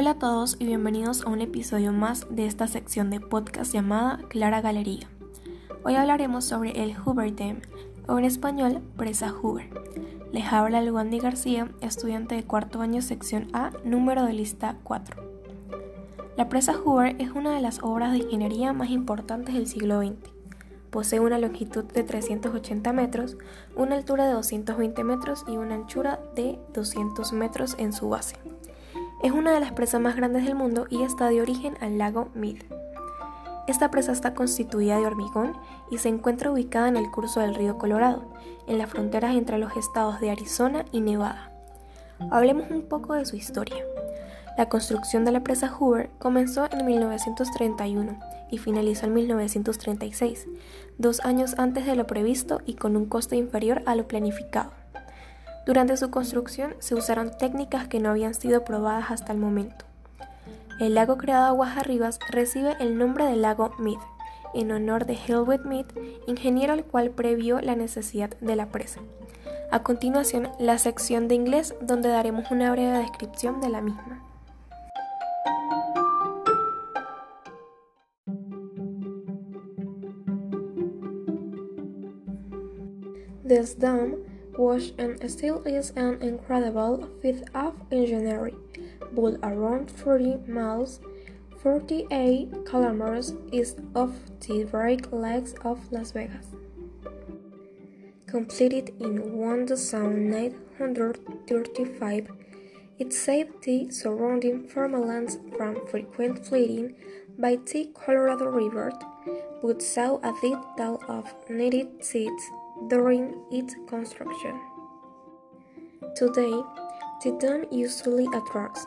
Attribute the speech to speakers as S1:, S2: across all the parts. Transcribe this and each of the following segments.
S1: Hola a todos y bienvenidos a un episodio más de esta sección de podcast llamada Clara Galería. Hoy hablaremos sobre el Hoover Dam, o en español, Presa Hoover. Les habla Luandi García, estudiante de cuarto año sección A, número de lista 4. La presa Hoover es una de las obras de ingeniería más importantes del siglo XX. Posee una longitud de 380 metros, una altura de 220 metros y una anchura de 200 metros en su base. Es una de las presas más grandes del mundo y está de origen al lago Mead. Esta presa está constituida de hormigón y se encuentra ubicada en el curso del río Colorado, en las fronteras entre los estados de Arizona y Nevada. Hablemos un poco de su historia. La construcción de la presa Hoover comenzó en 1931 y finalizó en 1936, dos años antes de lo previsto y con un costo inferior a lo planificado. Durante su construcción se usaron técnicas que no habían sido probadas hasta el momento. El lago creado aguas arriba recibe el nombre de lago Mead, en honor de Helwet Mead, ingeniero al cual previó la necesidad de la presa. A continuación, la sección de inglés donde daremos una breve descripción de la misma.
S2: This dam was and still is an incredible feat of engineering, built around 40 miles, 48 kilometers east of the Great Lakes of Las Vegas. Completed in 1935, it saved the surrounding farmlands from frequent flooding by the Colorado River, but saw a little of needed seeds during its construction. Today, the dam usually attracts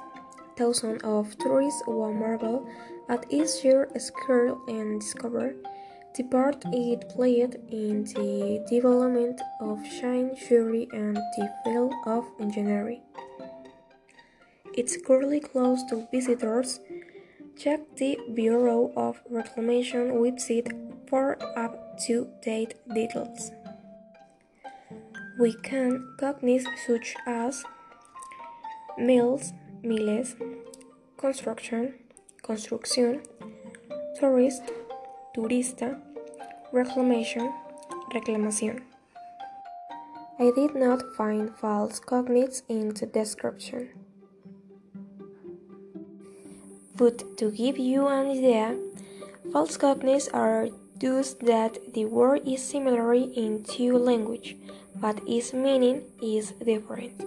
S2: thousands of tourists who marvel at its sheer scale and discover the part it played in the development of Shine Fury and the field of engineering. It's currently closed to visitors. Check the Bureau of Reclamation website for up to date details. We can cognize such as mills, miles, construction, construcción, tourist, turista, reclamation, reclamación. I did not find false cognates in the description. But to give you an idea, false cognates are that the word is similar in two languages but its meaning is different.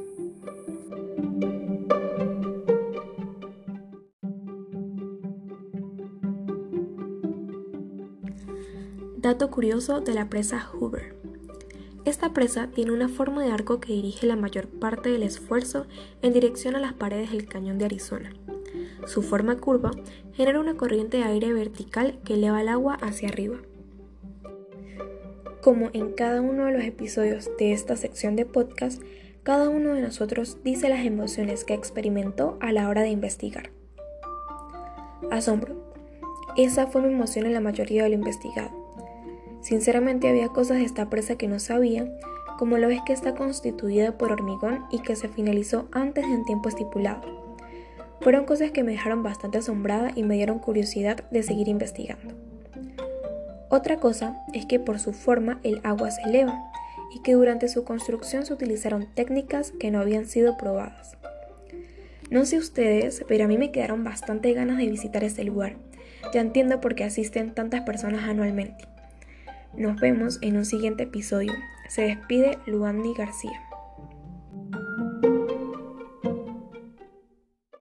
S1: Dato curioso de la presa Hoover. Esta presa tiene una forma de arco que dirige la mayor parte del esfuerzo en dirección a las paredes del cañón de Arizona. Su forma curva genera una corriente de aire vertical que eleva el agua hacia arriba. Como en cada uno de los episodios de esta sección de podcast, cada uno de nosotros dice las emociones que experimentó a la hora de investigar. Asombro. Esa fue mi emoción en la mayoría de lo investigado. Sinceramente había cosas de esta presa que no sabía, como lo es que está constituida por hormigón y que se finalizó antes de un tiempo estipulado. Fueron cosas que me dejaron bastante asombrada y me dieron curiosidad de seguir investigando. Otra cosa es que por su forma el agua se eleva y que durante su construcción se utilizaron técnicas que no habían sido probadas. No sé ustedes, pero a mí me quedaron bastante ganas de visitar este lugar. Ya entiendo por qué asisten tantas personas anualmente. Nos vemos en un siguiente episodio. Se despide Luandi García.